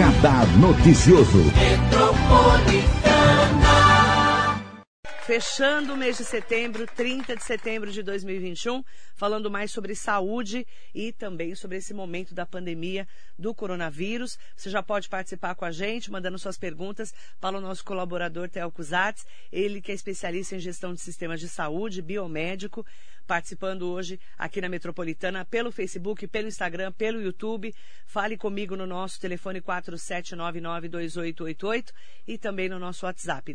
Radar Noticioso. Fechando o mês de setembro, 30 de setembro de 2021, falando mais sobre saúde e também sobre esse momento da pandemia do coronavírus. Você já pode participar com a gente, mandando suas perguntas para o nosso colaborador Theo Cusatz, ele que é especialista em gestão de sistemas de saúde, biomédico participando hoje aqui na Metropolitana pelo Facebook, pelo Instagram, pelo YouTube. Fale comigo no nosso telefone 47992888 e também no nosso WhatsApp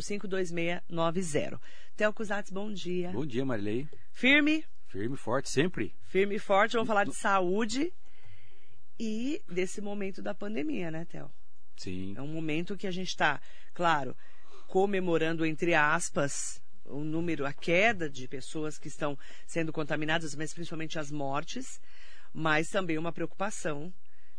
945452690. Theo Cusatz, bom dia. Bom dia, Marilei. Firme? Firme e forte, sempre. Firme e forte. Vamos falar de saúde e desse momento da pandemia, né, Theo? Sim. É um momento que a gente está, claro, comemorando, entre aspas, o número, a queda de pessoas que estão sendo contaminadas, mas principalmente as mortes, mas também uma preocupação,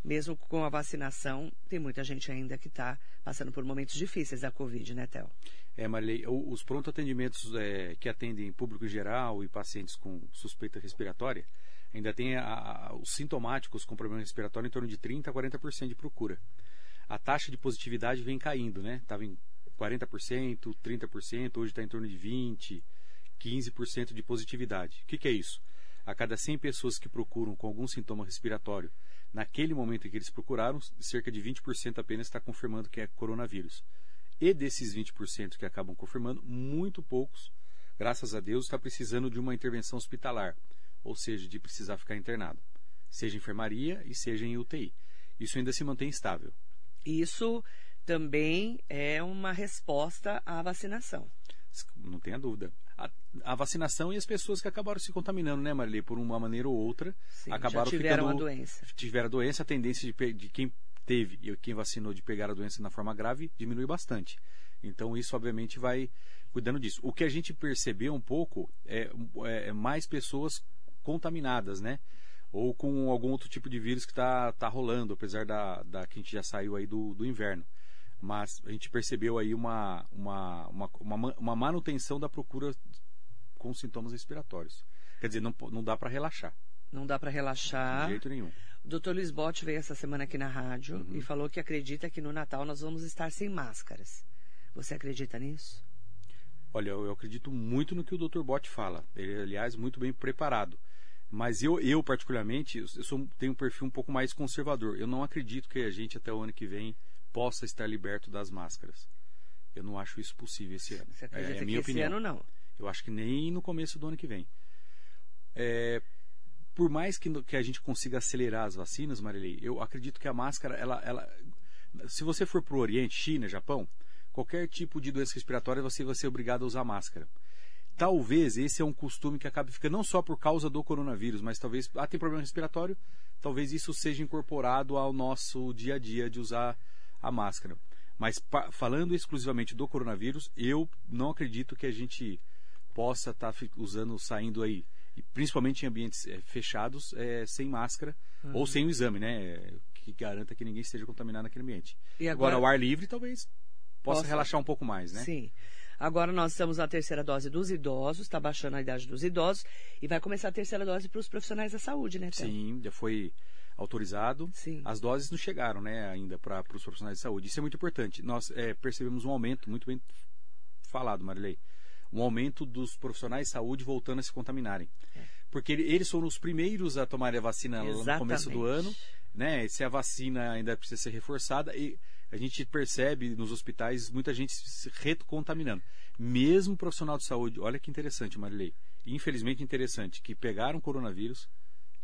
mesmo com a vacinação, tem muita gente ainda que está passando por momentos difíceis da Covid, né, Théo? É, Marilei, os pronto atendimentos é, que atendem público geral e pacientes com suspeita respiratória, ainda tem a, a, os sintomáticos com problema respiratório em torno de 30% a 40% de procura. A taxa de positividade vem caindo, né? Estava em 40%, 30%, hoje está em torno de 20%, 15% de positividade. O que, que é isso? A cada 100 pessoas que procuram com algum sintoma respiratório, naquele momento em que eles procuraram, cerca de 20% apenas está confirmando que é coronavírus. E desses 20% que acabam confirmando, muito poucos, graças a Deus, está precisando de uma intervenção hospitalar, ou seja, de precisar ficar internado, seja em enfermaria e seja em UTI. Isso ainda se mantém estável. Isso também é uma resposta à vacinação. Não tenha dúvida. A, a, vacinação e as pessoas que acabaram se contaminando, né, Marilê, por uma maneira ou outra, Sim, acabaram tiveram ficando, a doença. Tiveram a doença, a tendência de, de quem teve e quem vacinou de pegar a doença na forma grave diminui bastante. Então isso obviamente vai cuidando disso. O que a gente percebeu um pouco é, é, é mais pessoas contaminadas, né? Ou com algum outro tipo de vírus que está tá rolando, apesar da, da que a gente já saiu aí do, do inverno mas a gente percebeu aí uma, uma, uma, uma, uma manutenção da procura com sintomas respiratórios. Quer dizer, não, não dá para relaxar. Não dá para relaxar. De jeito nenhum. O doutor Luiz Botti veio essa semana aqui na rádio Uhum. e falou que acredita que no Natal nós vamos estar sem máscaras. Você acredita nisso? Olha, eu, eu acredito muito no que o Dr. Bott fala. Ele, aliás, muito bem preparado. Mas eu, eu particularmente, eu sou, tenho um perfil um pouco mais conservador. Eu não acredito que a gente, até o ano que vem, possa estar liberto das máscaras. Eu não acho isso possível esse ano. Você acredita é, é que minha esse opinião. ano não? Eu acho que nem no começo do ano que vem. É, por mais que, que a gente consiga acelerar as vacinas, Marilei, eu acredito que a máscara, ela, ela, se você for para o Oriente, China, Japão, qualquer tipo de doença respiratória você vai ser obrigado a usar máscara. Talvez esse é um costume que acabe ficando não só por causa do coronavírus, mas talvez ah tem problema respiratório, talvez isso seja incorporado ao nosso dia a dia de usar a máscara. Mas falando exclusivamente do coronavírus, eu não acredito que a gente possa estar usando, saindo aí, e principalmente em ambientes eh, fechados, eh, sem máscara ou sem o exame, né? Que garanta que ninguém esteja contaminado naquele ambiente. E Agora, agora- ao ar livre, talvez possa Possa- relaxar um pouco mais, né? Sim. Agora nós estamos na terceira dose dos idosos, está baixando a idade dos idosos e vai começar a terceira dose para os profissionais da saúde, né, Théo? Sim, já foi autorizado. Sim. As doses não chegaram, né, ainda para os profissionais de saúde. Isso é muito importante. Nós eh, percebemos um aumento, muito bem falado, Marilei, um aumento dos profissionais de saúde voltando a se contaminarem. É. Porque ele- eles foram os primeiros a tomarem a vacina lá no começo do Exatamente. ano, né? Se a vacina ainda precisa ser reforçada e a gente percebe nos hospitais muita gente se recontaminando. Mesmo profissional de saúde, olha que interessante, Marilei. Infelizmente interessante, que pegaram coronavírus,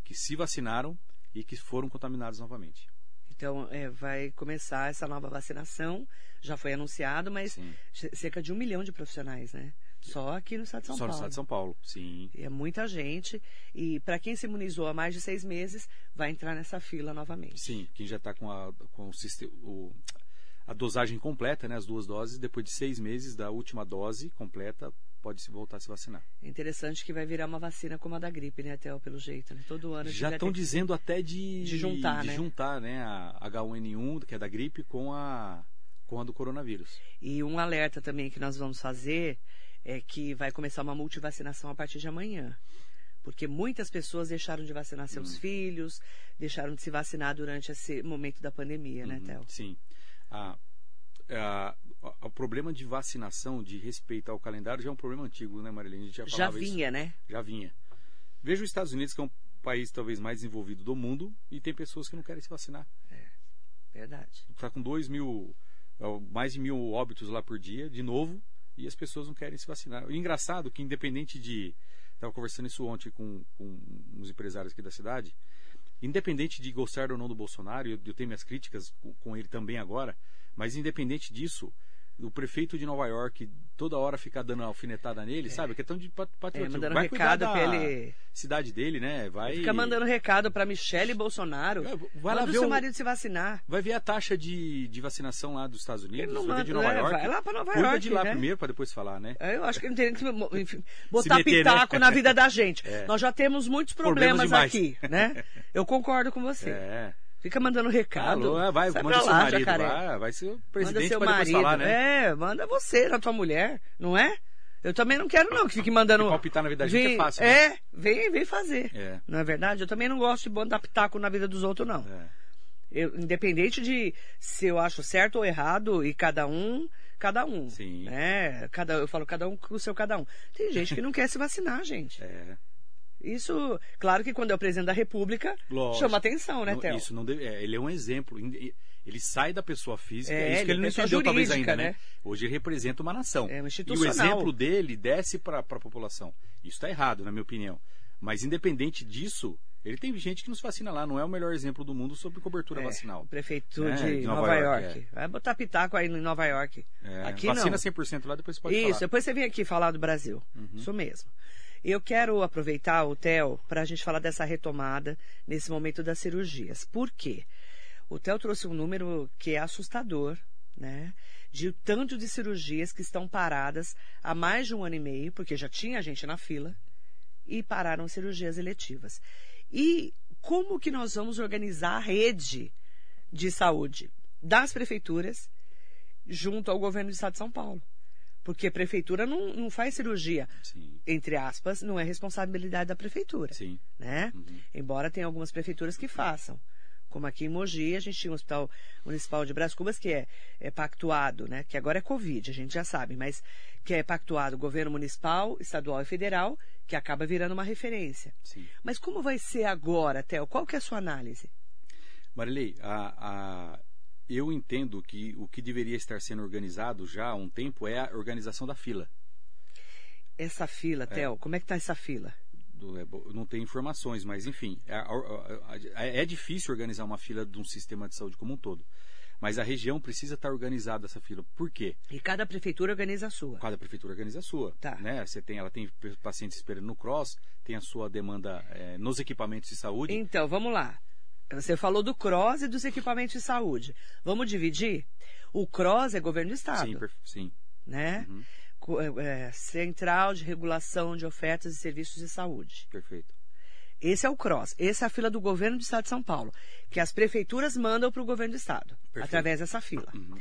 que se vacinaram e que foram contaminados novamente. Então, é, vai começar essa nova vacinação, já foi anunciado, mas Sim. cerca de um milhão de profissionais, né? Só aqui no estado de São Só no Paulo. estado de São Paulo, sim. E É muita gente. E para quem se imunizou há mais de seis meses, vai entrar nessa fila novamente. Sim, quem já está com, a, com o, o- a dosagem completa, né, as duas doses, depois de seis meses da última dose completa, pode se voltar a se vacinar. É interessante que vai virar uma vacina como a da gripe, né, Theo, pelo jeito. Né? Todo ano Já estão ter dizendo até de, de juntar, de né? juntar, né, a H1N1, que é da gripe, com a, com a do coronavírus. E um alerta também que nós vamos fazer é que vai começar uma multivacinação a partir de amanhã. Porque muitas pessoas deixaram de vacinar seus Hum. filhos, deixaram de se vacinar durante esse momento da pandemia, né, Uhum, Théo? Sim. A- a- a- o problema de vacinação, de respeitar o calendário, já é um problema antigo, né, Marilene? A gente já Já falava isso. vinha, né? Já vinha. Veja os Estados Unidos, que é um país talvez mais desenvolvido do mundo, e tem pessoas que não querem se vacinar. Verdade. Está com 2 mil, ó, mais de mil óbitos lá por dia, de novo, e as pessoas não querem se vacinar. O engraçado é que, independente de. Estava conversando isso ontem com, com uns empresários aqui da cidade. Independente de gostar ou não do Bolsonaro, eu, eu tenho minhas críticas com, com ele também agora, mas independente disso, o prefeito de Nova York toda hora ficar dando alfinetada nele, sabe? Que é tão de pat- É, patriotismo. mandando Vai recado pra ele. cidade dele, né? Vai. Fica mandando recado pra Michele Bolsonaro. É, Vai lá Manda o ver seu o- marido se vacinar. Vai ver a taxa de, de vacinação lá dos Estados Ele Unidos, não vai ver de manda, Nova é, York. vai lá pra Nova Cuida York, de lá né? primeiro para depois falar, né? Eu acho que ele teria que enfim, botar meter, né? pitaco na vida da gente. É. Nós já temos muitos Problemas problemas, aqui, né? Eu concordo com você. É. Fica mandando recado. Alô, é, vai, Sai manda seu lá, marido jacaré. lá, vai ser o Manda presidente seu para depois marido. falar, né? É, manda você, na tua mulher, não é? Eu também não quero, não, que fique mandando. E palpitar na vida da gente é fácil, né? É, vem, vem fazer. É. Não é verdade? Eu também não gosto de botar pitaco na vida dos outros, não. É. Eu, independente de se eu acho certo ou errado, e cada um, cada um. Sim. Né? Cada, eu falo cada um com o seu cada um. Tem gente que não quer se vacinar, gente. É. Isso, claro que quando é o presidente da República, Lógico. chama atenção, né, Théo? Isso não deve- é, ele é um exemplo. Ele sai da pessoa física, É, é, isso que é ele não entendeu talvez jurídica, ainda, né? né? Hoje ele representa uma nação. É uma e o exemplo dele desce para a população. Isso está errado, na minha opinião. Mas independente disso, ele tem gente que nos vacina lá. Não é o melhor exemplo do mundo sobre cobertura É, vacinal. o prefeito É, de, de Nova, Nova York. York, Vai botar pitaco aí em Nova York. É, Aqui vacina não. 100% lá, depois você pode Isso, falar. Uhum. depois você vem aqui falar do Brasil. Isso mesmo. Eu quero aproveitar o Theo para a gente falar dessa retomada nesse momento das cirurgias. Por quê? O Theo trouxe um número que é assustador, né? De tanto de cirurgias que estão paradas há mais de um ano e meio, porque já tinha gente na fila, e pararam cirurgias eletivas. E como que nós vamos organizar a rede de saúde das prefeituras junto ao governo do estado de São Paulo? Porque a prefeitura não, não faz cirurgia, Sim, entre aspas, não é responsabilidade da prefeitura, sim. né? Uhum. Embora tenha algumas prefeituras que façam. Como aqui em Mogi, a gente tinha um hospital municipal de Brás Cubas que é, é pactuado, né? Que agora é Covid, a gente já sabe, mas que é pactuado governo municipal, estadual e federal, que acaba virando uma referência. sim. Mas como vai ser agora, Theo? Qual que é a sua análise? Marilei, a, a- eu entendo que o que deveria estar sendo organizado já há um tempo é a organização da fila. Essa fila, Theo, como é que tá essa fila? É, não tenho informações, mas enfim, é, é difícil organizar uma fila de um sistema de saúde como um todo. Mas a região precisa estar organizada essa fila. Por quê? E cada prefeitura organiza a sua. Cada prefeitura organiza a sua. Tá. Né? Você tem, ela tem pacientes esperando no cross, tem a sua demanda é, nos equipamentos de saúde. Então, vamos lá. Você falou do CROSS e dos equipamentos de saúde. Vamos dividir? O CROSS é governo do Estado, sim, sim. né? Uhum. Co- é, Central de Regulação de Ofertas e Serviços de Saúde. Perfeito. Esse é o CROSS. Essa é a fila do governo do Estado de São Paulo, que as prefeituras mandam para o governo do Estado, Perfeito. através dessa fila. Uhum.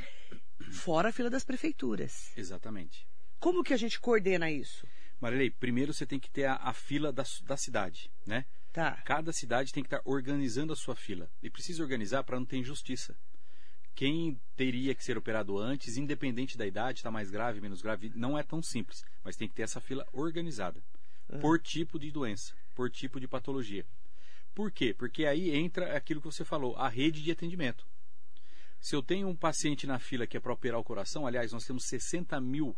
Fora a fila das prefeituras. Exatamente. Como que a gente coordena isso? Marilei, primeiro você tem que ter a, a fila da, da cidade, né? Tá. Cada cidade tem que estar organizando a sua fila. E precisa organizar para não ter injustiça. Quem teria que ser operado antes, independente da idade, está mais grave, menos grave, não é tão simples. Mas tem que ter essa fila organizada. Por tipo de doença, por tipo de patologia. Por quê? Porque aí entra aquilo que você falou, a rede de atendimento. Se eu tenho um paciente na fila que é para operar o coração, aliás, nós temos 60 mil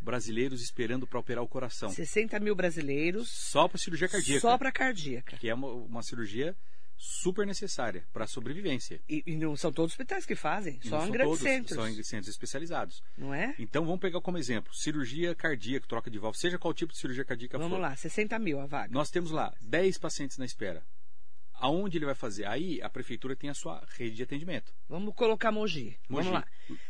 brasileiros esperando para operar o coração. 60 mil brasileiros Só para cirurgia cardíaca só para cardíaca. que é uma, uma cirurgia super necessária para a sobrevivência. E, e não são todos hospitais que fazem, só em grandes todos, centros. São em centros especializados. Não é? Então vamos pegar como exemplo, cirurgia cardíaca, troca de válvula, seja qual tipo de cirurgia cardíaca Vamos for. lá, 60 mil a vaga. Nós temos lá 10 pacientes na espera. Aonde ele vai fazer? Aí a prefeitura tem a sua rede de atendimento. Vamos colocar Mogi. Mogi. Vamos lá.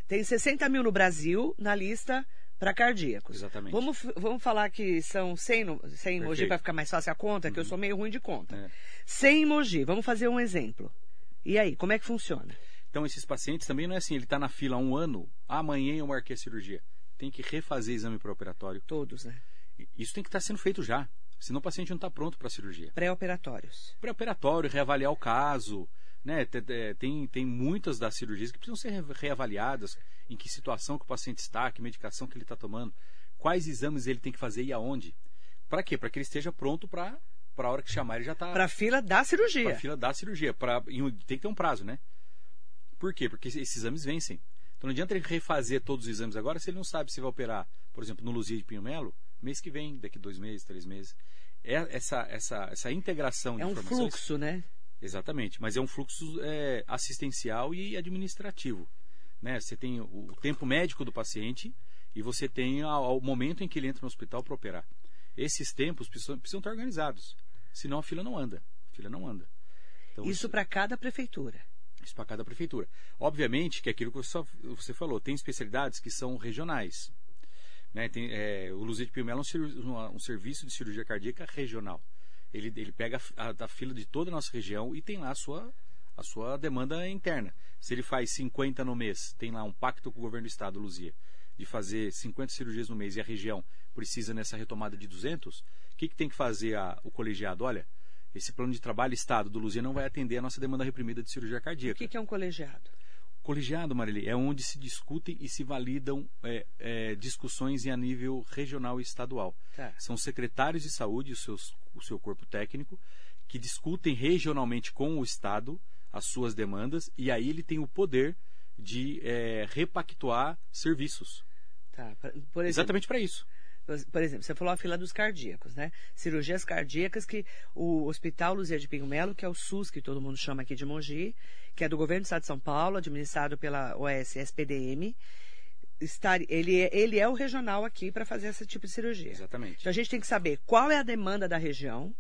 Tem 60 mil no Brasil na lista para cardíacos. Exatamente. Vamos, vamos falar que são 100, no, 100 em Mogi para ficar mais fácil a conta, que eu sou meio ruim de conta. É. 100 em Mogi. Vamos fazer um exemplo. E aí, como é que funciona? Então esses pacientes também não é assim, ele está na fila há um ano, amanhã eu marquei a cirurgia. Tem que refazer exame pré-operatório. Todos, né? Isso tem que estar sendo feito já. Senão o paciente não está pronto para a cirurgia. Pré-operatórios. Pré-operatório, reavaliar o caso. Né? Tem, tem muitas das cirurgias que precisam ser reavaliadas. Em que situação que o paciente está, que medicação que ele está tomando, quais exames ele tem que fazer e aonde. Para quê? Para que ele esteja pronto para a hora que chamar ele já está. Para a fila da cirurgia. Para a fila da cirurgia. Pra, tem que ter um prazo, né? Por quê? Porque esses exames vencem. Então não adianta ele refazer todos os exames agora se ele não sabe se vai operar, por exemplo, no Luzia de Pinho Melo, mês que vem, daqui dois meses, três meses. É essa, essa, essa integração de é um informações. fluxo, né? Exatamente, mas é um fluxo é, assistencial e administrativo. Né? Você tem o tempo médico do paciente e você tem o momento em que ele entra no hospital para operar. Esses tempos precisam, precisam estar organizados, senão a fila não anda. A fila não anda. Então, isso para cada prefeitura. Isso para cada prefeitura. Obviamente que aquilo que você falou, tem especialidades que são regionais. Né? Tem, é, o Luzia de Piumelo é um, um, serviço de cirurgia cardíaca regional. Ele, ele pega a, a, a, fila de toda a nossa região e tem lá a sua, a sua demanda interna. Se ele faz 50 no mês, tem lá um pacto com o governo do estado, Luzia, de fazer 50 cirurgias no mês e a região precisa nessa retomada de 200, o que, que tem que fazer a, o colegiado? Olha, esse plano de trabalho Estado do Luzia não vai atender a nossa demanda reprimida de cirurgia cardíaca. O que, é um colegiado? Colegiado, Marili, é onde se discutem e se validam é, é, discussões em a nível regional e estadual. Tá. São secretários de saúde, os seus, o seu corpo técnico, que discutem regionalmente com o Estado as suas demandas e aí ele tem o poder de é, repactuar serviços. Tá. Por exemplo, Exatamente para isso por exemplo, você falou a fila dos cardíacos, né? Cirurgias cardíacas que o Hospital Luzia de Pinho Melo, que é o SUS, que todo mundo chama aqui de Mogi, que é do governo do Estado de São Paulo, administrado pela OS SPDM, estar, ele, é, ele é o regional aqui para fazer esse tipo de cirurgia. Exatamente. Então a gente tem que saber qual é a demanda da região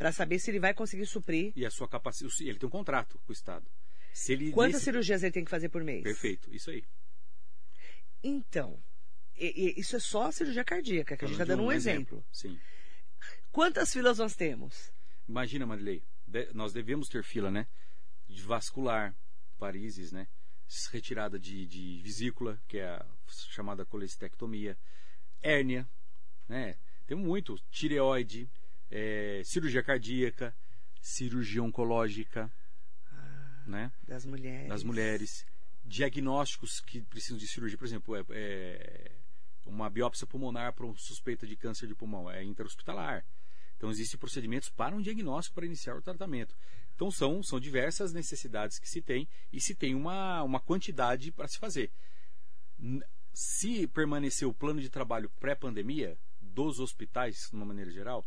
para saber se ele vai conseguir suprir. E a sua capacidade. Ele tem um contrato com o Estado. Se ele, Quantas nesse... cirurgias ele tem que fazer por mês? Perfeito, isso aí. Então, e, e, isso é só a cirurgia cardíaca, que a gente está dando um, um exemplo. exemplo. Sim. Quantas filas nós temos? Imagina, Marilei, de, nós devemos ter fila, né? De vascular, paríses, né? Retirada de, de vesícula, que é a chamada colestectomia, hérnia, né? Tem muito, tireoide, é, cirurgia cardíaca, cirurgia oncológica, ah, né? Das mulheres. Das mulheres. Diagnósticos que precisam de cirurgia, por exemplo, é, é uma biópsia pulmonar para um suspeita de câncer de pulmão, é interhospitalar. Então existem procedimentos para um diagnóstico para iniciar o tratamento. Então são, são diversas necessidades que se tem e se tem uma, uma quantidade para se fazer. Se permanecer o plano de trabalho pré-pandemia dos hospitais, de uma maneira geral,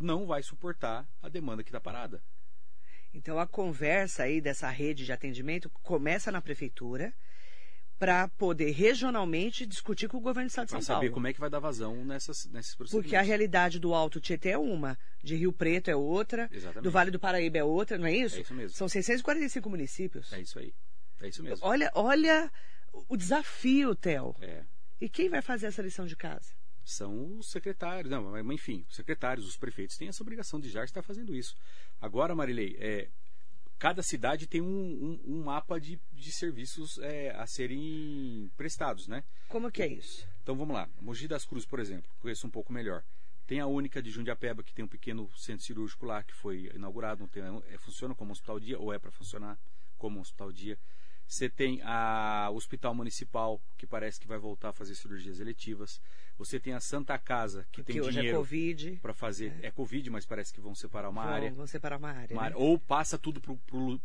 não vai suportar a demanda que está parada. Então a conversa aí dessa rede de atendimento começa na prefeitura, para poder regionalmente discutir com o governo do Estado de São Paulo. Para saber como é que vai dar vazão nessas, nesses procedimentos. Porque a realidade do Alto Tietê é uma, de Rio Preto é outra, Exatamente. do Vale do Paraíba é outra, não é isso? É isso mesmo. São 645 municípios. É isso aí. É isso mesmo. Olha, olha o desafio, Theo. É. E quem vai fazer essa lição de casa? São os secretários, não, enfim, os secretários, os prefeitos têm essa obrigação de já estar fazendo isso. Agora, Marilei, é, cada cidade tem um, um, um mapa de, de serviços é, a serem prestados, né? Como que é isso? Então vamos lá. Mogi das Cruzes, por exemplo, conheço um pouco melhor. Tem a única de Jundiapeba, que tem um pequeno centro cirúrgico lá, que foi inaugurado, tem, é, funciona como hospital dia, ou é para funcionar como hospital dia. Você tem a Hospital Municipal, que parece que vai voltar a fazer cirurgias eletivas. Você tem a Santa Casa, que tem é dinheiro é para fazer. É. é. Covid, mas parece que vão separar uma vão, área. Vão separar uma área. Uma né? Ou passa tudo para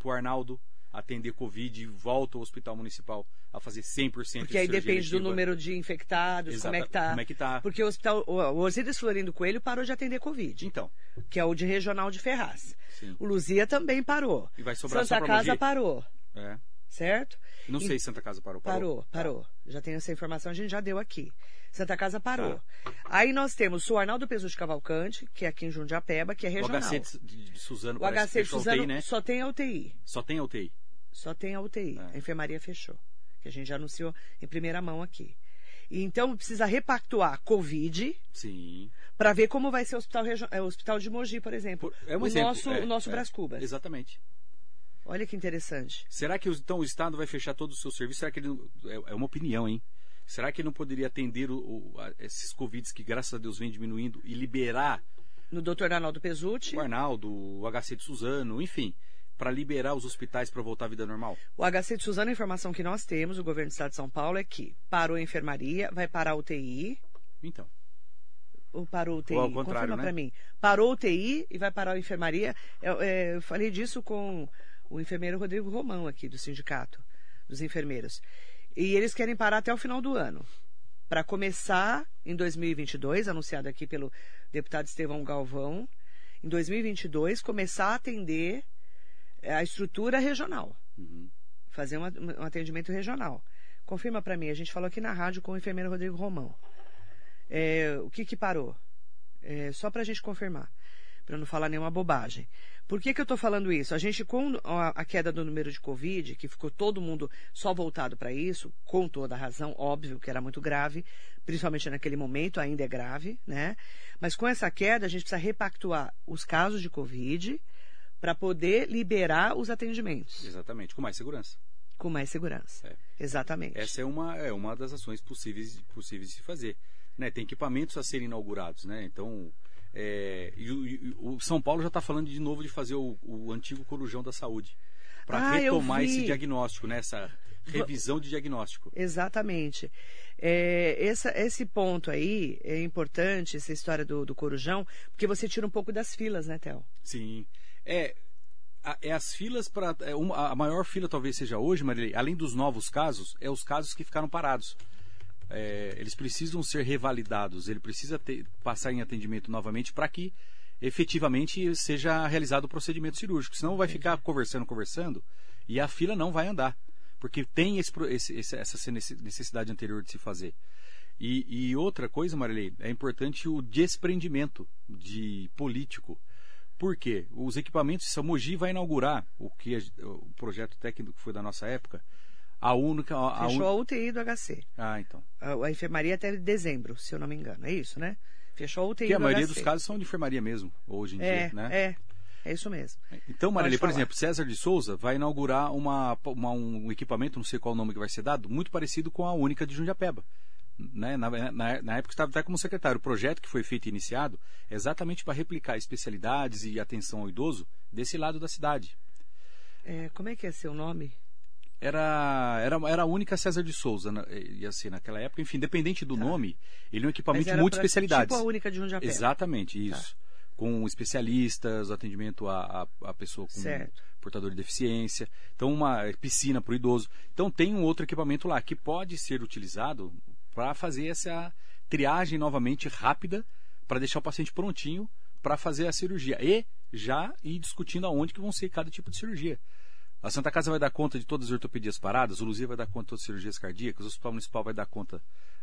o Arnaldo atender Covid e volta ao Hospital Municipal a fazer 100% Porque aí depende eletiva. do número de infectados, Exato. como é que tá. Como é que tá. Porque o hospital, o Osíris Florindo Coelho parou de atender Covid. Então. Que é o de regional de Ferraz. Sim. O Luzia também parou. E vai sobrar Santa Casa parou. É. Certo? Não sei se Santa Casa parou. Parou, parou. parou. Já tenho essa informação, a gente já deu aqui. Santa Casa parou. Tá. Aí nós temos o Arnaldo Peso de Cavalcante, que é aqui em Jundiapeba, que é regional. O HC de, de Suzano, o HC de Suzano UTI, né? só tem a UTI. Só tem a UTI. Só tem a UTI. É. A enfermaria fechou. Que a gente já anunciou em primeira mão aqui. E então precisa repactuar Covid. Sim. Para ver como vai ser o hospital, é, o hospital de Mogi, por exemplo. É um o exemplo. nosso, é, o nosso é, Brás Cubas. Exatamente. Olha que interessante. Será que então o Estado vai fechar todo o seu serviço? Será que ele. É, é uma opinião, hein? Será que ele não poderia atender o, o, esses Covids que, graças a Deus, vem diminuindo e liberar No Dr. Arnaldo Pesucci. O Arnaldo, o HC de Suzano, enfim, para liberar os hospitais para voltar à vida normal? O HC de Suzano, a informação que nós temos, o governo do estado de São Paulo, é que parou a enfermaria, vai parar a UTI. Então. Ou parou a UTI? Ou ao contrário, Confirma né? para mim. Parou a UTI e vai parar a enfermaria. Eu, é, eu falei disso com o enfermeiro Rodrigo Romão aqui do sindicato dos enfermeiros. E eles querem parar até o final do ano. Para começar em 2022, anunciado aqui pelo deputado Estevão Galvão, em 2022 começar a atender é, a estrutura regional. Uhum. Fazer um, um atendimento regional. Confirma para mim, a gente falou aqui na rádio com o enfermeiro Rodrigo Romão. É, o que que parou? É, só para a gente confirmar, para não falar nenhuma bobagem. Por que, que eu estou falando isso? A gente, com a, queda do número de Covid, que ficou todo mundo só voltado para isso, com toda a razão, óbvio que era muito grave, principalmente naquele momento, ainda é grave, né? Mas com essa queda, a gente precisa repactuar os casos de Covid para poder liberar os atendimentos Exatamente, com mais segurança. com mais segurança. É. Exatamente. Essa é uma, é uma das ações possíveis, possíveis de se fazer. Né? Tem equipamentos a serem inaugurados, né? Então, é, e o, e o São Paulo já está falando de novo de fazer o, o antigo corujão da saúde para Ah, retomar esse diagnóstico, né? Essa revisão de diagnóstico. Exatamente. É, essa- esse ponto aí é importante, essa história do, do corujão, porque você tira um pouco das filas, né, Theo? Sim. É, a- é as filas para. a maior fila talvez seja hoje, Marilei, além dos novos casos, é os casos que ficaram parados. É, eles precisam ser revalidados, ele precisa ter- passar em atendimento novamente para que efetivamente seja realizado o procedimento cirúrgico. Senão vai ficar conversando, conversando e a fila não vai andar. Porque tem esse esse- essa necessidade anterior de se fazer. E, e outra coisa, Marilei, é importante o desprendimento de político. Por quê? Os equipamentos, a Mogi vai inaugurar o que o projeto técnico que foi da nossa época, a única. A, a Fechou un- a UTI do HC. Ah, então. A, a enfermaria até dezembro, se eu não me engano. É isso, né? Fechou a UTI Porque a do maioria HC. dos casos são de enfermaria mesmo, hoje em É, dia, né? é. É isso mesmo. Então, Marilei, por exemplo, César de Souza vai inaugurar uma, uma- um equipamento, não sei qual o nome que vai ser dado, muito parecido com a única de Jundiapeba. Né? Na, na, na época estava até como secretário. O projeto que foi feito e iniciado é exatamente para replicar especialidades e atenção ao idoso desse lado da cidade. É, como é que é seu nome? Era, era, era a única César de Souza, na- ia ser naquela época. Enfim, independente do nome, ele é um Tá. Equipamento muito especialidades. Tipo a única de Jundiapé. Exatamente, isso. Tá. Com especialistas, atendimento a, a, a pessoa com Certo. portador de deficiência. Então, uma piscina para o idoso. Então, tem um outro equipamento lá que pode ser utilizado para fazer essa triagem novamente rápida, para deixar o paciente prontinho para fazer a cirurgia. E já ir discutindo aonde que vão ser cada tipo de cirurgia. A Santa Casa vai dar conta de todas as ortopedias paradas, o Luzia vai dar conta de todas as cirurgias cardíacas, o Hospital Municipal vai dar conta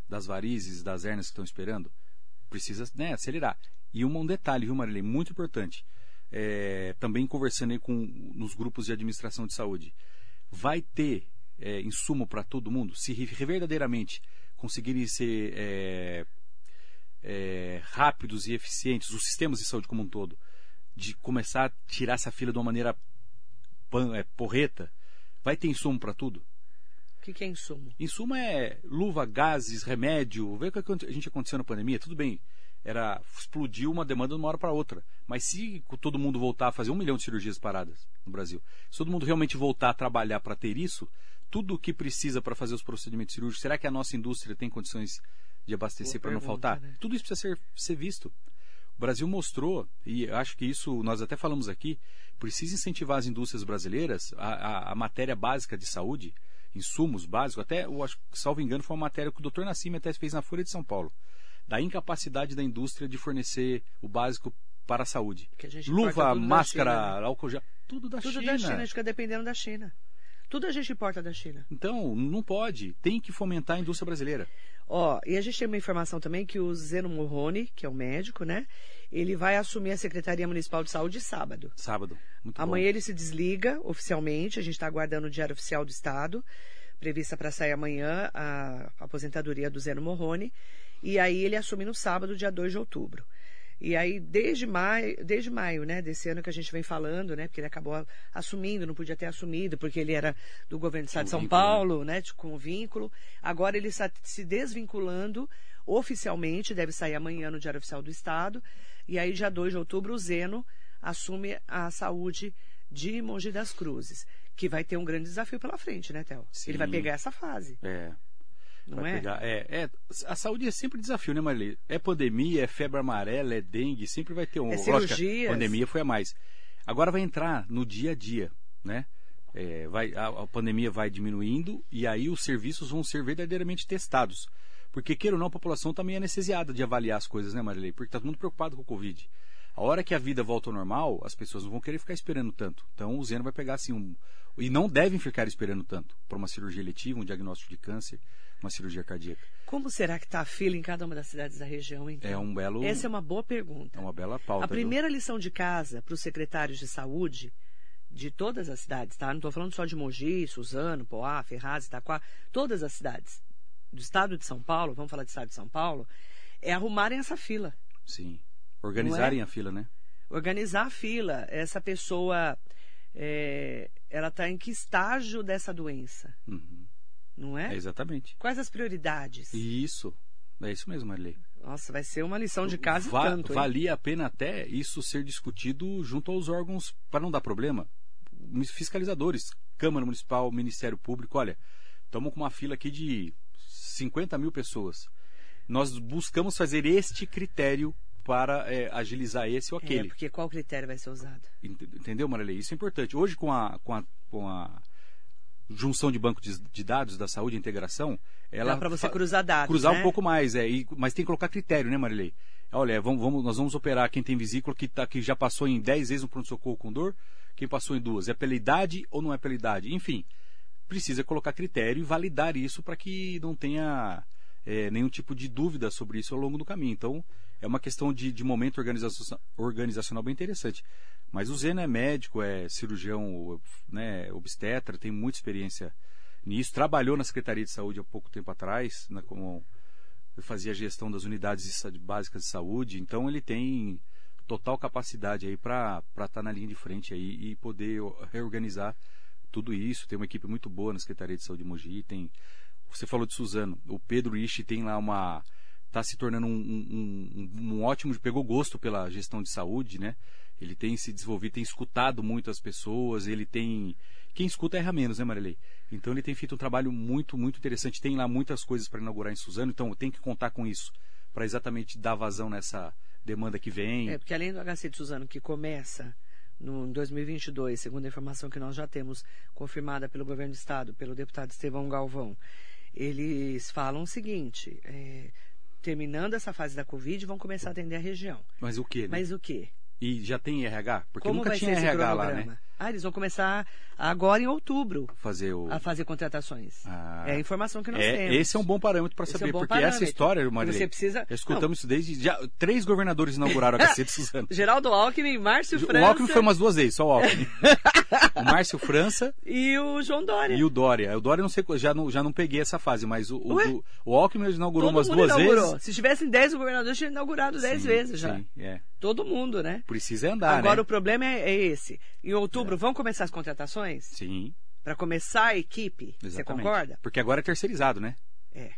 das varizes, das hernias que estão esperando. Precisa né, acelerar. E um, detalhe, viu, Marilene, muito importante. É, também conversando aí com, nos grupos de administração de saúde. Vai ter é, insumo para todo mundo? Se verdadeiramente conseguirem ser é, é, rápidos e eficientes, os sistemas de saúde como um todo, de começar a tirar essa fila de uma maneira pan- é, porreta, vai ter insumo para tudo? O que, que é insumo? Insumo é luva, gases, remédio. Vê o que a gente aconteceu na pandemia. Tudo bem, era explodiu uma demanda de uma hora para outra. Mas se todo mundo voltar a fazer um milhão de cirurgias paradas no Brasil, se todo mundo realmente voltar a trabalhar para ter isso, tudo o que precisa para fazer os procedimentos cirúrgicos, será que a nossa indústria tem condições de abastecer para não faltar? né? Tudo isso precisa ser, ser visto. O Brasil mostrou, e acho que isso nós até falamos aqui, precisa incentivar as indústrias brasileiras, a, a- a matéria básica de saúde, insumos básicos, até, eu acho, salvo engano, foi uma matéria que o Dr. Nassim até fez na Folha de São Paulo, da incapacidade da indústria de fornecer o básico para a saúde. A Luva, tudo máscara, né? álcool gel, tudo da Tudo China. da China, a gente fica dependendo da China. Tudo a gente importa da China. Então, não pode. Tem que fomentar a indústria brasileira. Ó, e a gente tem uma informação também que o Zeno Morrone, que é o médico, né? Ele vai assumir a Secretaria Municipal de Saúde sábado. Sábado. Muito Amanhã bom. ele se desliga oficialmente, a gente está aguardando o Diário Oficial do Estado, prevista para sair amanhã a aposentadoria do Zeno Morrone, e aí ele assume no sábado, dia 2 de outubro. E aí, desde maio, desde maio, né, desse ano que a gente vem falando, né, porque ele acabou assumindo, não podia ter assumido, porque ele era do governo do Estado de São vínculo, né? Paulo, né, com o vínculo. Agora ele está se desvinculando Oficialmente, deve sair amanhã no Diário Oficial do Estado. E aí, dia 2 de outubro, o Zeno assume a saúde de Mogi das Cruzes, que vai ter um grande desafio pela frente, né, Théo? Ele vai pegar essa fase. É. Não é? pegar- é, é, a saúde é sempre desafio, né, Marilei? É pandemia, é febre amarela, é dengue, sempre vai ter um. É cirurgias. a pandemia foi a mais. Agora vai entrar no dia a dia, né? É, vai, a, a pandemia vai diminuindo e aí os serviços vão ser verdadeiramente testados. Porque, queira ou não, a população também é anestesiada de avaliar as coisas, né, Marilei? Porque está todo mundo preocupado com o Covid. A hora que a vida volta ao normal, as pessoas não vão querer ficar esperando tanto. Então o Zeno vai pegar assim um. E não devem ficar esperando tanto para uma cirurgia letiva, um diagnóstico de câncer, uma cirurgia cardíaca. Como será que está a fila em cada uma das cidades da região, então? É um belo. Essa é uma boa pergunta. é uma bela pauta. A primeira lição de casa para os secretários de saúde de todas as cidades, tá? Não estou falando só de Mogi, Suzano, Poá, Ferraz, Itaquá, todas as cidades do estado de São Paulo, vamos falar do estado de São Paulo, é arrumarem essa fila, Sim. Organizarem é? a fila, né? organizar a fila. Essa pessoa, é, ela está em que estágio dessa doença, Uhum. Não É, é? exatamente. Quais as prioridades? E Isso. É isso mesmo, Marilei. Nossa, vai ser uma lição de casa Va- tanto, hein? Valia a pena até isso ser discutido junto aos órgãos, para não dar problema, fiscalizadores, Câmara Municipal, Ministério Público. Olha, estamos com uma fila aqui de 50 mil pessoas. Nós buscamos fazer este critério para é, agilizar esse ou É, aquele. porque qual critério vai ser usado? Ent- Entendeu, Marilei? Isso é importante. Hoje, com a, com a, com a junção de banco de, de dados da saúde, a integração, ela Dá para você cruzar dados, cruzar né? um pouco mais, é, e- mas tem que colocar critério, né, Marilei? Olha, vamos, vamos- nós vamos operar quem tem vesícula que, tá, que já passou em 10 vezes no pronto-socorro com dor, quem passou em duas. É pela idade ou não é pela idade? Enfim, precisa colocar critério e validar isso para que não tenha é, nenhum tipo de dúvida sobre isso ao longo do caminho. Então, é uma questão de, de momento organizacional bem interessante. Mas o Zeno é médico, é cirurgião, né, obstetra, tem muita experiência nisso. Trabalhou na Secretaria de Saúde há pouco tempo atrás, né, como fazia a gestão das unidades básicas de saúde. Então, ele tem total capacidade aí para estar na linha de frente aí e poder reorganizar tudo isso. Tem uma equipe muito boa na Secretaria de Saúde de Mogi. Tem, você falou de Suzano. O Pedro Ishi tem lá uma. Está se tornando um, um- um- um ótimo. Pegou gosto pela gestão de saúde, né? Ele tem se desenvolvido, tem escutado muito as pessoas. Ele tem. Quem escuta erra menos, né, Marilei? Então ele tem feito um trabalho muito, muito interessante. Tem lá muitas coisas para inaugurar em Suzano. Então tem que contar com isso para exatamente dar vazão nessa demanda que vem. É, porque além do HC de Suzano, que começa no em 2022, segundo a informação que nós já temos confirmada pelo governo do estado, pelo deputado Estevão Galvão, eles falam o seguinte: é, terminando essa fase da Covid, vão começar a atender a região. Mas o quê? Né? Mas o quê? E já tem RH? Porque Como nunca tinha RH lá, né? Ah, eles vão começar agora em outubro Fazer o. a fazer contratações. Ah. É a informação que nós É, temos. esse é um bom parâmetro para Esse é um saber, porque parâmetro. essa história, Marilei, Você precisa- escutamos isso desde. Já, três governadores inauguraram a de Suzano. Geraldo Alckmin, Márcio O França Alckmin foi umas duas vezes, só o Alckmin. o Márcio França e o João Dória. e o Dória. O Dória não sei, já não, já não peguei essa fase, mas o, o, Ué? o Alckmin inaugurou Todo umas mundo duas inaugurou. vezes. Se tivessem 10 governadores, tinha inaugurado 10 Sim, vezes já. Sim, é. Todo mundo, né? Precisa andar, Agora né? o problema é, é esse. Em outubro vão começar as contratações? Sim, Para começar a equipe? Você exatamente. concorda? Porque agora é terceirizado, né? É.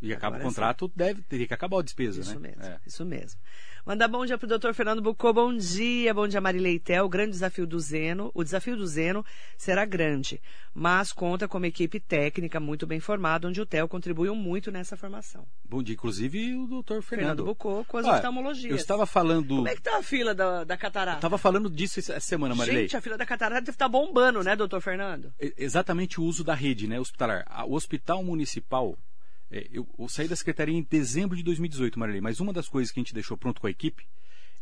E acaba o Agora contrato, deve teria que acabar a despesa, Isso né? mesmo, É. isso mesmo. Mandar bom dia pro doutor Fernando Bucô, bom dia, bom dia Marileitel. O grande desafio do Zeno, o desafio do Zeno será grande, mas conta com uma equipe técnica muito bem formada, onde o TEL contribuiu muito nessa formação. Bom dia, inclusive o doutor Fernando, Fernando. Bucô com as oftalmologias. Eu estava falando. Como é que tá a fila da, da catarata? Estava falando disso essa semana, Marilei. Gente, a fila da catarata deve estar bombando, né, doutor Fernando? E- Exatamente o uso da rede, né, hospitalar. O hospital municipal, é, eu, eu saí da secretaria em dezembro de 2018, Marilei, mas uma das coisas que a gente deixou pronto com a equipe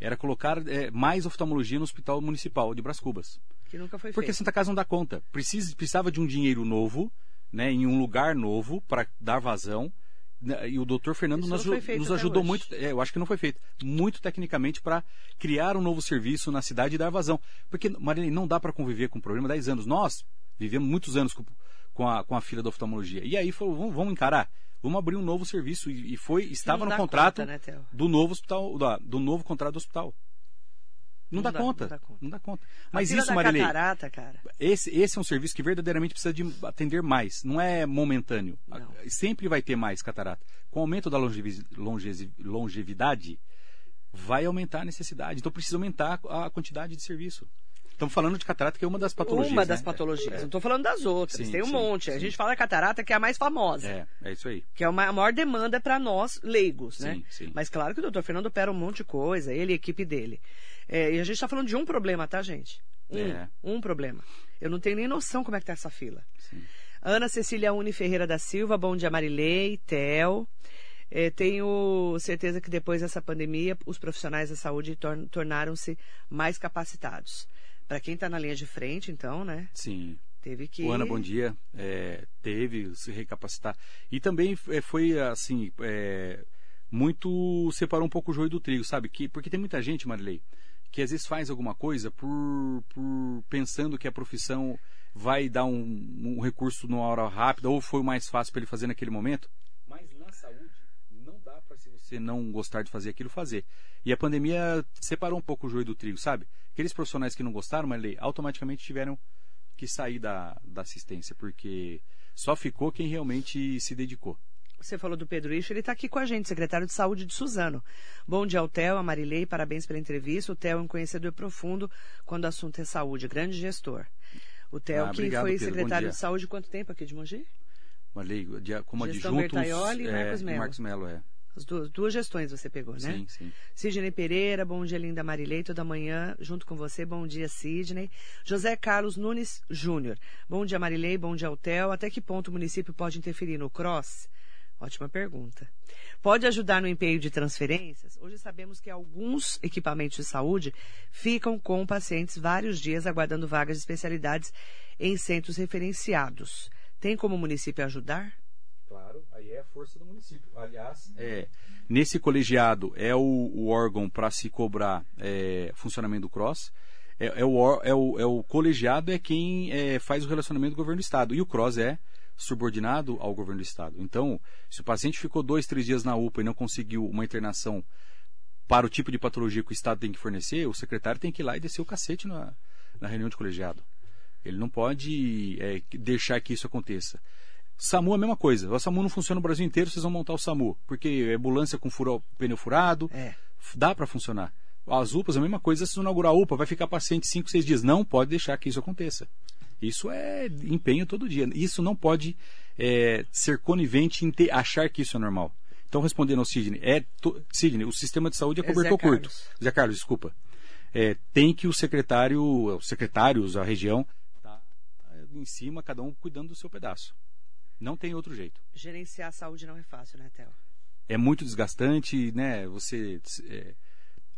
era colocar é, mais oftalmologia no hospital municipal de Brás Cubas. Que nunca foi Porque a feito. Santa Casa não dá conta. Precisa, precisava de um dinheiro novo, né, em um lugar novo para dar vazão. né, E o doutor Fernando nos, nos ajudou muito, é, eu acho que não foi feito, muito tecnicamente para criar um novo serviço na cidade e dar vazão. Porque, Marilene, não dá para conviver com o problema 10 anos. Nós vivemos muitos anos com, com a, com a fila da oftalmologia. E aí falou, vamos, vamos encarar, vamos abrir um novo serviço. E, e foi, estava não no dá contrato conta, né, do novo hospital, da- do novo contrato do hospital. Não, dá, conta, Não dá conta. Não dá conta. Mas isso, Marilei, catarata, cara. esse, esse é um serviço que verdadeiramente precisa de atender mais. Não é momentâneo. Não. Sempre vai ter mais catarata. Com o aumento da longevi- longe- longevidade, vai aumentar a necessidade. Então precisa aumentar a quantidade de serviço. Estamos falando de catarata, que é uma das patologias. Uma das né? patologias. É, Não estou falando das outras. Sim, Tem um sim, monte. A sim. gente fala catarata, que é a mais famosa. É, é isso aí. Que é uma, a maior demanda para nós, leigos, né? Sim, sim. Mas claro que o doutor Fernando opera um monte de coisa, ele e a equipe dele. É, e a gente está falando de um problema, tá, gente? Um, É. um problema. Eu não tenho nem noção como é que tá essa fila. Sim. Ana Cecília Uni Ferreira da Silva, bom dia Marilei, Tel. É, tenho certeza que depois dessa pandemia, os profissionais da saúde tor- tornaram-se mais capacitados. Para quem está na linha de frente, então, né? Sim. Teve que. O Ana, bom dia. É, teve se recapacitar. E também é, foi assim, é, muito separou um pouco o joio do trigo, sabe? Que, porque tem muita gente, Marilei, que às vezes faz alguma coisa por, por pensando que a profissão vai dar um, um recurso numa hora rápida ou foi o mais fácil para ele fazer naquele momento. Mas na saúde para se você não gostar de fazer aquilo fazer. E a pandemia separou um pouco o joio do trigo, sabe? Aqueles profissionais que não gostaram, Marilei, automaticamente tiveram que sair da, da assistência, porque só ficou quem realmente se dedicou. Você falou do Pedro Ixo, ele está aqui com a gente, secretário de Saúde de Suzano. Bom dia ao Theo, a Marilei, parabéns pela entrevista. O Theo é um conhecedor profundo quando o assunto é saúde, grande gestor. O Theo, Ah, que obrigado, foi Pedro, secretário de Saúde quanto tempo aqui de Mogi? Marilei, como Gestão adjuntos... Bertaioli e é. Marcos Melo, é. As duas, duas gestões você pegou, né? Sim, sim. Sidney Pereira, bom dia, linda Marilei, toda manhã junto com você. Bom dia, Sidney. José Carlos Nunes Júnior. Bom dia, Marilei, bom dia, Hotel. Até que ponto o município pode interferir no CROSS? Ótima pergunta. Pode ajudar no empenho de transferências? Hoje sabemos que alguns equipamentos de saúde ficam com pacientes vários dias aguardando vagas de especialidades em centros referenciados. Tem como o município ajudar? Claro, aí é a força do município. Aliás, é, nesse colegiado é o, o órgão para se cobrar é, funcionamento do CROSS. É, é o, é, o, é o colegiado é quem é, faz o relacionamento do governo do estado. E o CROSS é subordinado ao governo do estado. Então, se o paciente ficou dois, três dias na UPA e não conseguiu uma internação para o tipo de patologia que o estado tem que fornecer, o secretário tem que ir lá e descer o cacete na, na reunião de colegiado. Ele não pode é, deixar que isso aconteça. SAMU é a mesma coisa. O SAMU não funciona no Brasil inteiro, vocês vão montar o SAMU. Porque é ambulância com furo, pneu furado, É. dá para funcionar. As UPAs é a mesma coisa, se inaugurar a UPA, vai ficar paciente 5, 6 dias. Não pode deixar que isso aconteça. Isso é empenho todo dia. Isso não pode é, ser conivente em ter- achar que isso é normal. Então, respondendo ao Sidney, é to- Sidney, o sistema de saúde é É cobertor Zé curto. Zé Carlos, desculpa. É, tem que o secretário, os secretários, a região, tá em cima, cada um cuidando do seu pedaço. Não tem outro jeito. Gerenciar a saúde não é fácil, né, Theo? É muito desgastante, né? Você é,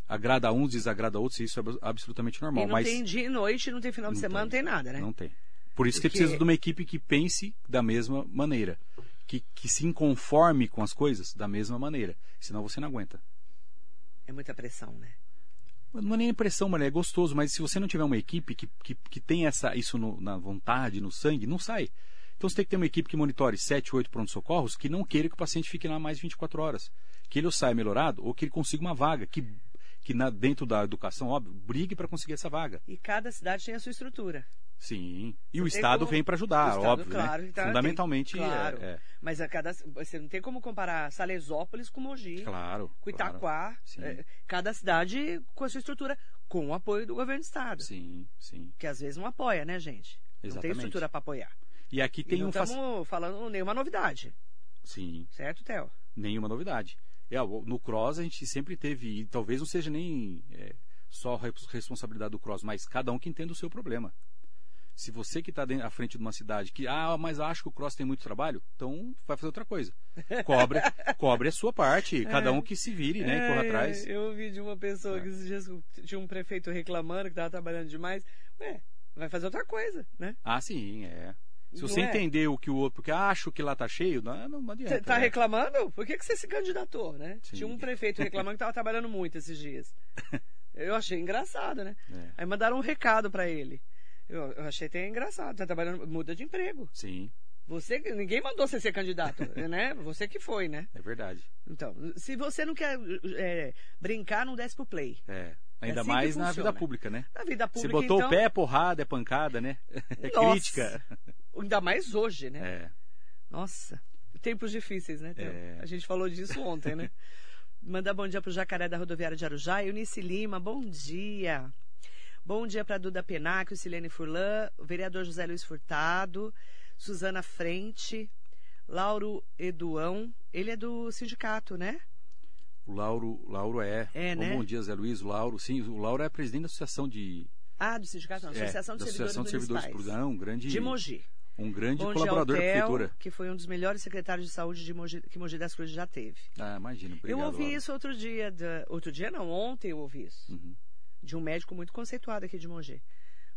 agrada a uns, desagrada a outros, e isso é ab- absolutamente normal. e não mas tem dia e noite, não tem final de Não semana, tem. não tem nada, né? não tem. Por isso que Porque- precisa de uma equipe que pense da mesma maneira. Que, que se inconforme com as coisas da mesma maneira. Senão você não aguenta. É muita pressão, né? Não é nem impressão, mano, é gostoso, mas se você não tiver uma equipe que, que, que tem essa, isso no- na vontade, no sangue, não sai. Então você tem que ter uma equipe que monitore 7, 8 pronto-socorros que não queira que o paciente fique lá mais 24 horas. Que ele ou saia melhorado ou que ele consiga uma vaga, que, que na, dentro da educação, óbvio, brigue para conseguir essa vaga. E cada cidade tem a sua estrutura. Sim. E o Estado como- vem para ajudar, Estado, óbvio. claro, né? então, Fundamentalmente, tem- claro. é, é. Mas a cada, você não tem como comparar Salesópolis com Mogi, Claro. com claro. Itaquá. Sim. É, cada cidade com a sua estrutura, com o apoio do governo do Estado. Sim, sim. Que às vezes não apoia, né, gente? Não tem Exatamente. estrutura para apoiar. E aqui E tem não um. fac- estamos falando nenhuma novidade, Sim. certo, Theo? nenhuma novidade. É, no Cross a gente sempre teve, e talvez não seja nem é, só re- responsabilidade do Cross, mas cada um que entenda o seu problema. Se você que está à frente de uma cidade que, ah, mas acho que o Cross tem muito trabalho, então vai fazer outra coisa. Cobre, cobre a sua parte, cada um que se vire, né, e corra É, atrás. Eu ouvi de uma pessoa que esses dias tinha um prefeito reclamando que estava trabalhando demais. Ué, vai fazer outra coisa, né? Ah, sim, é. Se Não você é? entender o que o outro, porque acho que lá tá cheio, não, não adianta. Você tá é. reclamando? Por que, que você se candidatou, né? Sim. Tinha um prefeito reclamando que estava trabalhando muito esses dias. Eu achei engraçado, né? É. Aí mandaram um recado para ele. Eu, eu achei até engraçado. Tá trabalhando, muda de emprego. Sim, Você, ninguém mandou você ser candidato, né? Você que foi, né? é verdade. Então, se você não quer é, brincar, não desce pro play. É. Ainda assim mais na vida pública, né? Na vida Você pública, botou então, o pé, é porrada, é pancada, né? É Nossa. crítica. Ainda mais hoje, né? É. Nossa, tempos difíceis, né? É. A gente falou disso ontem, né? Manda bom dia pro Jacaré da Rodoviária de Arujá. Eunice Lima, bom dia. Bom dia para Duda Penacchio, Silene Furlan, o vereador José Luiz Furtado, Suzana Frente, Lauro Eduão. Ele é do sindicato, né? O Lauro, Lauro é. É, né? Bom dia, Zé Luiz. O Lauro, sim, o Lauro é presidente da Associação de. Ah, do sindicato, não. é, Associação de da Servidores Associação de Servidores Municipais. Não, um grande, De Mogi. Um grande colaborador da Theo, prefeitura. que foi um dos melhores secretários de saúde de Mogi, que Mogi das Cruzes já teve. Ah, imagina. Obrigado, eu ouvi Lauro. isso outro dia. da- Outro dia não, ontem eu ouvi isso. Uhum. De um médico muito conceituado aqui de Mogi.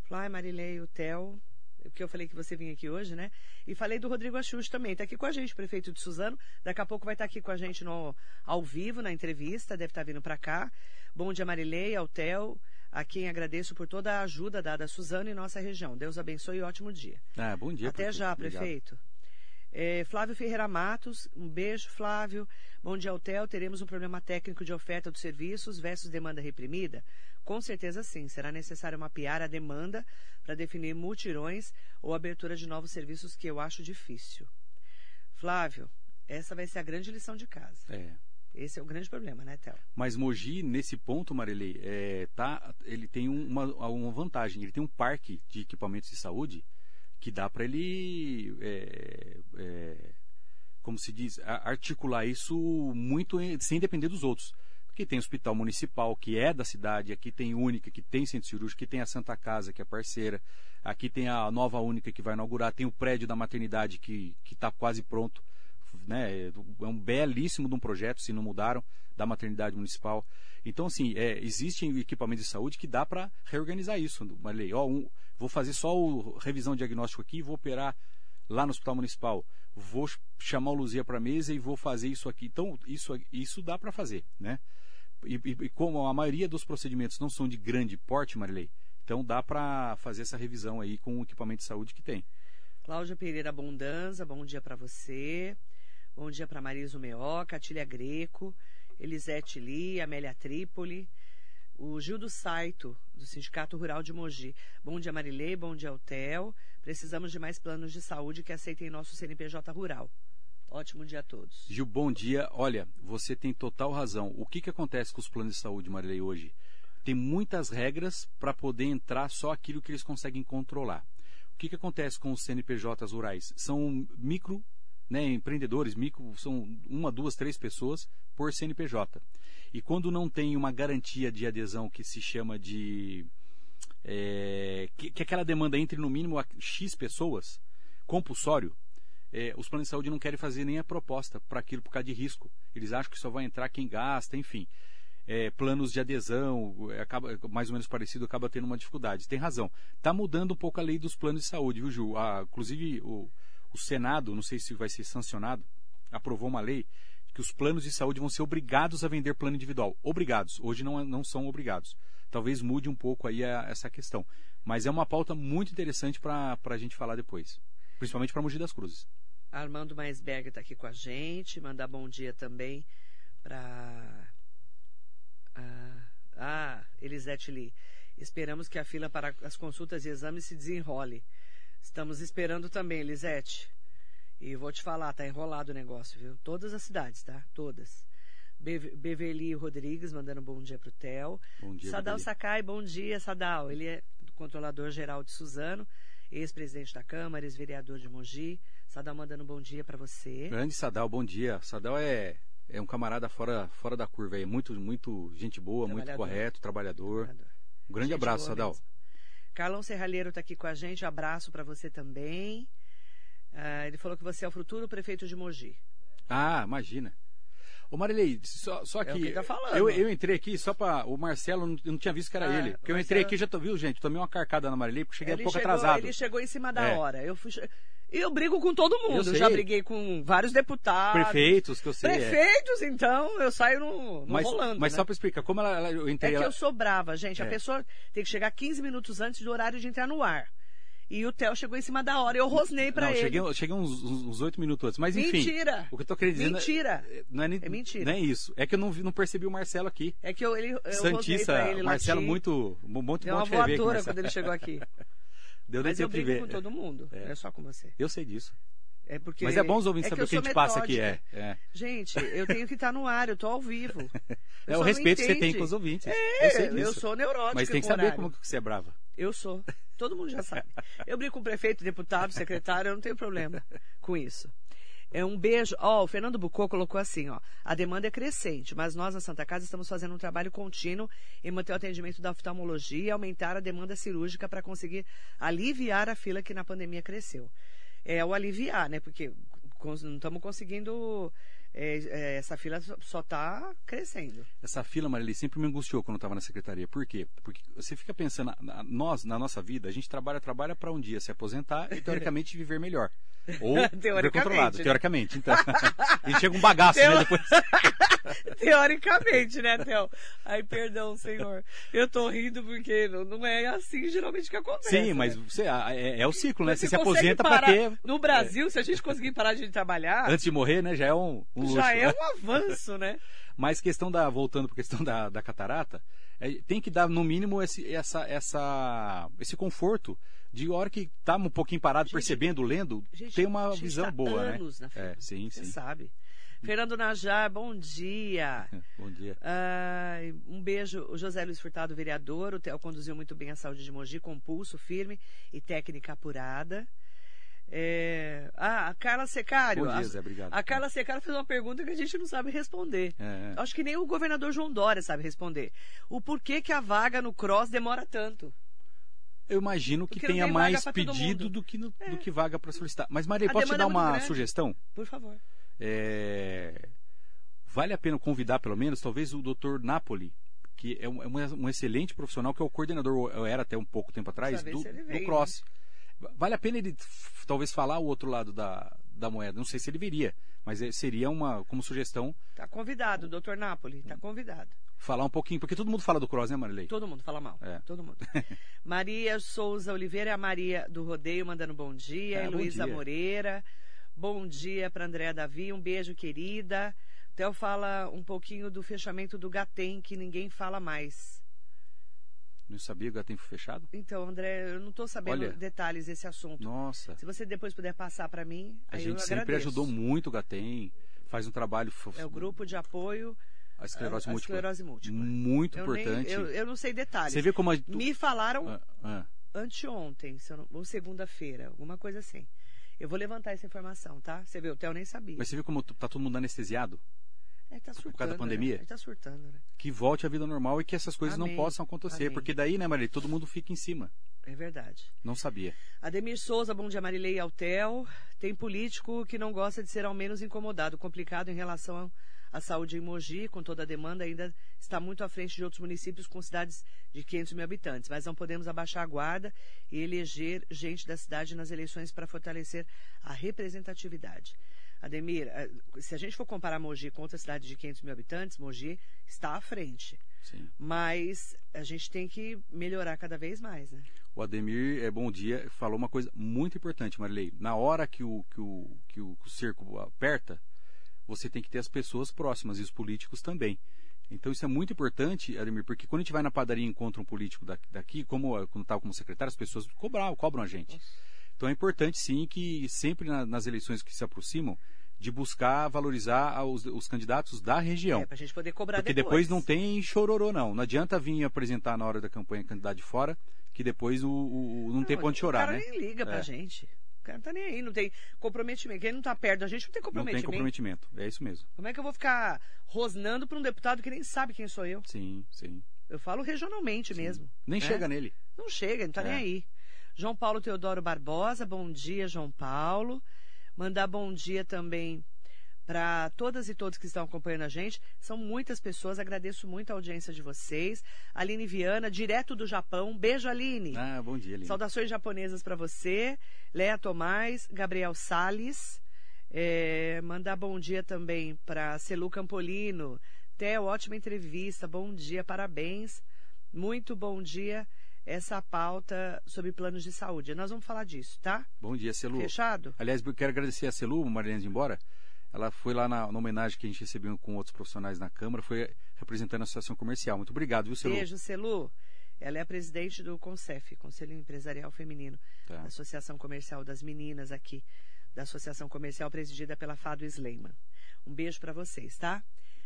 Falou, ai, Marilei, o Theo, porque eu falei que você vinha aqui hoje, né? E falei do Rodrigo Axux também. Está aqui com a gente, prefeito de Suzano. Daqui a pouco vai estar aqui com a gente no, ao vivo, na entrevista, deve estar vindo para cá. Bom dia, Marilei, ao Theo, a quem agradeço por toda a ajuda dada a Suzano e nossa região. Deus abençoe e ótimo dia. Ah, bom dia. Até prefeito. já, prefeito. É, Flávio Ferreira Matos, um beijo, Flávio. Bom dia, Hotel. Teremos um problema técnico de oferta dos serviços versus demanda reprimida? Com certeza sim. Será necessário mapear a demanda para definir multirões ou abertura de novos serviços, que eu acho difícil. Flávio, essa vai ser a grande lição de casa. É. Esse é o grande problema, né, Théo? Mas Mogi, nesse ponto, Marilei, é, tá, ele tem um- uma, uma vantagem. Ele tem um parque de equipamentos de saúde que dá para ele, é, é, como se diz, articular isso muito em- sem depender dos outros. Porque tem hospital municipal, que é da cidade, aqui tem Única, que tem centro cirúrgico, aqui tem a Santa Casa, que é parceira, aqui tem a nova Única que vai inaugurar, tem o prédio da maternidade que está quase pronto né, é um belíssimo de um projeto, se não mudaram, da maternidade municipal. Então, assim, é, existem equipamentos de saúde que dá para reorganizar isso. Uma lei, ó, um, vou fazer só o revisão diagnóstico aqui, vou operar lá no hospital municipal, vou ch- chamar o Luzia para a mesa e vou fazer isso aqui. Então, isso, isso dá para fazer, né? E, e- e como a maioria dos procedimentos não são de grande porte, Marilei, então dá para fazer essa revisão aí com o equipamento de saúde que tem. Cláudia Pereira Bondanza, bom dia para você. Bom dia para Marisa Meoca, Tília Greco, Elisete Li, Amélia Trípoli, o Gil do Saito, do Sindicato Rural de Mogi. Bom dia, Marilei, bom dia, Hotel. Precisamos de mais planos de saúde que aceitem nosso CNPJ rural. Ótimo dia a todos. Gil, bom dia. Olha, você tem total razão. O que, que acontece com os planos de saúde, Marilei, hoje? Tem muitas regras para poder entrar só aquilo que eles conseguem controlar. O que, que acontece com os CNPJs rurais? São micro né, empreendedores, micro, são uma, duas, três pessoas por CNPJ. E quando não tem uma garantia de adesão que se chama de. é, que, que aquela demanda entre no mínimo a X pessoas, compulsório, é, os planos de saúde não querem fazer nem a proposta para aquilo por causa de risco. Eles acham que só vai entrar quem gasta, enfim. É, planos de adesão, é, acaba, mais ou menos parecido, acaba tendo uma dificuldade. Tem razão. Está mudando um pouco a lei dos planos de saúde, viu, Ju? Ah, inclusive, o, o Senado, não sei se vai ser sancionado, aprovou uma lei que os planos de saúde vão ser obrigados a vender plano individual. Obrigados. Hoje não, é- não são obrigados. Talvez mude um pouco aí a- essa questão. Mas é uma pauta muito interessante para a gente falar depois. Principalmente para Mogi das Cruzes. Armando Maisberger está aqui com a gente. Mandar bom dia também para. Ah, ah, Elisete Lee. Esperamos que a fila para as consultas e exames se desenrole. Estamos esperando também, Elisete. E vou te falar, tá enrolado o negócio, viu? Todas as cidades, tá? Todas. Be Beverly Rodrigues mandando bom dia pro Theo. Bom dia, Sadal Beverly. Sakai, bom dia, Sadal. Ele é controlador geral de Suzano, ex-presidente da Câmara, ex-vereador de Mogi. Sadal mandando bom dia para você. Grande Sadal, bom dia. Sadal é, é um camarada fora, fora da curva aí. Muito, muito gente boa, muito Trabalhador. correto, trabalhador. Um grande Gente abraço, Sadal. mesmo. Carlão Serralheiro está aqui com a gente. Abraço para você também. Ah, ele falou que você é o futuro prefeito de Mogi. Ah, imagina. Ô Marilei, só, só É que. o que tá falando. eu, eu entrei aqui só para O Marcelo, não- eu não tinha visto que era Ah, ele. Porque eu o entrei Marcelo- aqui já tô, viu, gente? Tomei uma carcada na Marilei porque cheguei ele um pouco chegou, atrasado. Ele chegou em cima da É. hora. Eu, fui, eu brigo com todo mundo. Eu já briguei com vários deputados. Prefeitos, que eu sei. é. Prefeitos, então, eu saio no, no Mas, rolando. mas né? só para explicar, como ela, ela- eu É entrei. que ela- eu sou brava, gente. A É. pessoa tem que chegar 15 minutos antes do horário de entrar no ar. E o Theo chegou em cima da hora. Eu rosnei pra não, ele. Cheguei, cheguei uns, uns oito minutos antes. Mas enfim. Mentira! O que eu tô querendo dizer. Mentira! Não é, é mentira. Não é isso. É que eu não, vi, não percebi o Marcelo aqui. É que eu, ele, eu Santista, ele, Marcelo, lati. muito, muito Deu bom uma te rever aqui, voadora quando ele chegou aqui. Deu Mas eu brigo com todo mundo. É. Não é só com você. Eu sei disso. É porque, Mas é bom os ouvintes é saber eu o que a gente passa aqui. metódica. É, é. Gente, eu tenho que estar no ar, eu tô ao vivo. é só o respeito que você tem com os ouvintes. É, eu sei disso. eu sou neurótica Mas tem que saber horário. como que você é brava. Eu sou. Todo mundo já sabe. Eu brigo com prefeito, deputado, secretário, eu não tenho problema com isso. É um beijo. Ó, o Fernando Bucô colocou assim, ó. A demanda é crescente, mas nós na Santa Casa estamos fazendo um trabalho contínuo em manter o atendimento da oftalmologia e aumentar a demanda cirúrgica para conseguir aliviar a fila que na pandemia cresceu. É o aliviar, né? Porque não estamos conseguindo. é, é, essa fila só está crescendo. Essa fila, Marili, sempre me angustiou quando eu estava na secretaria. Por quê? Porque você fica pensando, nós, na nossa vida, a gente trabalha, trabalha para um dia se aposentar e, teoricamente, viver melhor. Ou Teoricamente, né? teoricamente. Então, e chega um bagaço, Teo- né? Depois... Teoricamente, né, Theo? Ai, perdão, senhor. Eu tô rindo porque não, não é assim geralmente que acontece. Sim, mas né? você, é, é o ciclo, né? Você, se consegue aposenta para ter. No Brasil, se a gente conseguir parar de trabalhar, Antes de morrer, né? Já é um, um luxo. já é um avanço, né? Mas questão da. Voltando para questão da, da catarata, é, tem que dar, no mínimo, esse, essa, essa, esse conforto de hora que tá um pouquinho parado, Gente, percebendo, lendo, Gente, tem uma visão tá boa, anos né? na fila. É, sim, Você sim. sabe. Fernando Najar, bom dia. Bom dia. Ai, um beijo, o José Luiz Furtado, vereador. O Theo conduziu muito bem a saúde de Mogi, com pulso firme e técnica apurada. É, Ah, a Carla Secário. Bom dia, Zé, obrigado. A Carla Secário fez uma pergunta que a gente não sabe responder. É, é. Acho que nem o governador João Dória sabe responder. O porquê que a vaga no Cross demora tanto? Eu imagino que Porque tenha mais pedido do que, no- É. do que vaga para solicitar. Mas, Maria, A posso te dar é uma sugestão? Por favor. É, Vale a pena convidar, pelo menos, talvez o Dr. Napoli, que é um, é um- excelente profissional, que é o coordenador, eu era até um pouco tempo atrás, do, ele do vem, né? Cross. Vale a pena ele talvez falar o outro lado da, da moeda. Não sei se ele viria, mas é- seria uma, como sugestão, Tá convidado, doutor Napoli. Tá convidado. Falar um pouquinho, porque todo mundo fala do Cross, né, Marilei? Todo mundo fala mal. É. Todo mundo. Maria Souza Oliveira é a Maria do Rodeio mandando bom dia. Heloísa dia. Moreira. Bom dia para Andréa Davi. Um beijo, querida. Theo fala um pouquinho do fechamento do Gatem, que ninguém fala mais. Não sabia que o tempo fechado? Então, André, eu não estou sabendo Olha. detalhes desse assunto. Nossa, Se você depois puder passar para mim, a gente sempre agradeço. ajudou muito o Gatem, faz um trabalho... É o grupo de apoio A esclerose à múltipla. esclerose múltipla. Muito Eu, nem- importante. eu, eu não sei detalhes. Você vê como a... Me falaram Ah, ah. anteontem, se não- ou segunda-feira, alguma coisa assim. Eu vou levantar essa informação, tá? Você vê, o Theo nem sabia. Mas você vê como tá todo mundo anestesiado? É, tá surtando, causa da pandemia? Né? Tá surtando, né? Que volte à vida normal e que essas coisas Amém. não possam acontecer. Amém. Porque daí, né, Maria, todo mundo fica em cima. É verdade. Não sabia. Ademir Souza, bom dia, Marilei Altel. Tem político que não gosta de ser ao menos incomodado. Complicado em relação à saúde em Mogi, com toda a demanda, ainda está muito à frente de outros municípios com cidades de 500 mil habitantes. Mas não podemos abaixar a guarda e eleger gente da cidade nas eleições para fortalecer a representatividade. Ademir, eh, se a gente for comparar Mogi com outra cidade de 500 mil habitantes, Mogi está à frente. Sim. Mas a gente tem que melhorar cada vez mais, né? O Ademir, é bom dia, falou uma coisa muito importante, Marilei. Na hora que o, que o, que o, cerco aperta, você tem que ter as pessoas próximas e os políticos também. Então isso é muito importante, Ademir, porque quando a gente vai na padaria e encontra um político da- daqui, como eu- quando estava como secretário, as pessoas cobram, cobram a gente. Então é importante sim que sempre na- nas eleições que se aproximam, de buscar valorizar a- os, os candidatos da região. É, pra gente poder cobrar Porque depois não tem chororô, não. Não adianta vir apresentar na hora da campanha candidato de fora, que depois o, o- o- não, tem pra onde chorar, O cara né? nem liga pra É. gente. O cara não tá nem aí, não tem comprometimento. Quem não tá perto da gente não tem Não comprometimento. tem comprometimento. É isso mesmo. Como é que eu vou ficar rosnando pra um deputado que nem sabe quem sou eu? Sim, sim. Eu falo regionalmente mesmo. Nem né? chega nele. Não chega, não tá É. nem aí. João Paulo Teodoro Barbosa, bom dia, João Paulo. Mandar bom dia também para todas e todos que estão acompanhando a gente. São muitas pessoas, agradeço muito a audiência de vocês. Aline Viana, direto do Japão. Beijo, Aline. Ah, bom dia, Lina. Saudações japonesas para você. Léa Tomás, Gabriel Sales. É, mandar bom dia também para Celu Campolino. Theo, ótima entrevista. Bom dia, parabéns. Muito bom dia. essa pauta sobre planos de saúde. Nós vamos falar disso, tá? Bom dia, Celu. Fechado? Aliás, eu quero agradecer a Celu, Marilene de Embora. Ela foi lá na, na, homenagem que a gente recebeu com outros profissionais na Câmara, foi representando a Associação Comercial. Muito obrigado, viu, Celu? Beijo, Celu. Ela é a presidente do CONCEF, Conselho Empresarial Feminino, tá. da Associação Comercial das Meninas aqui, da Associação Comercial presidida pela Fado Sleiman. Um beijo para vocês, tá?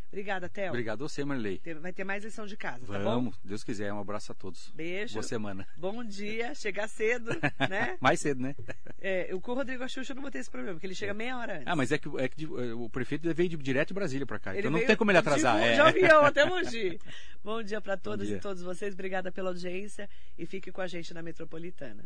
Obrigada, Théo. Obrigado a você, Marley. Vai ter mais lição de casa, Vamos, tá bom? Deus quiser. Um abraço a todos. Beijo. Boa semana. Bom dia. Chegar cedo, né? mais cedo, né? É, o com o Rodrigo Axuxa eu não vou ter esse problema, porque ele chega meia hora antes. Ah, mas é que, é que o prefeito veio de, direto de Brasília para cá. Ele então não tem como ele atrasar. De, é. de avião até Mogi. Bom dia para todos e todos vocês. Obrigada pela audiência e fique com a gente na Metropolitana.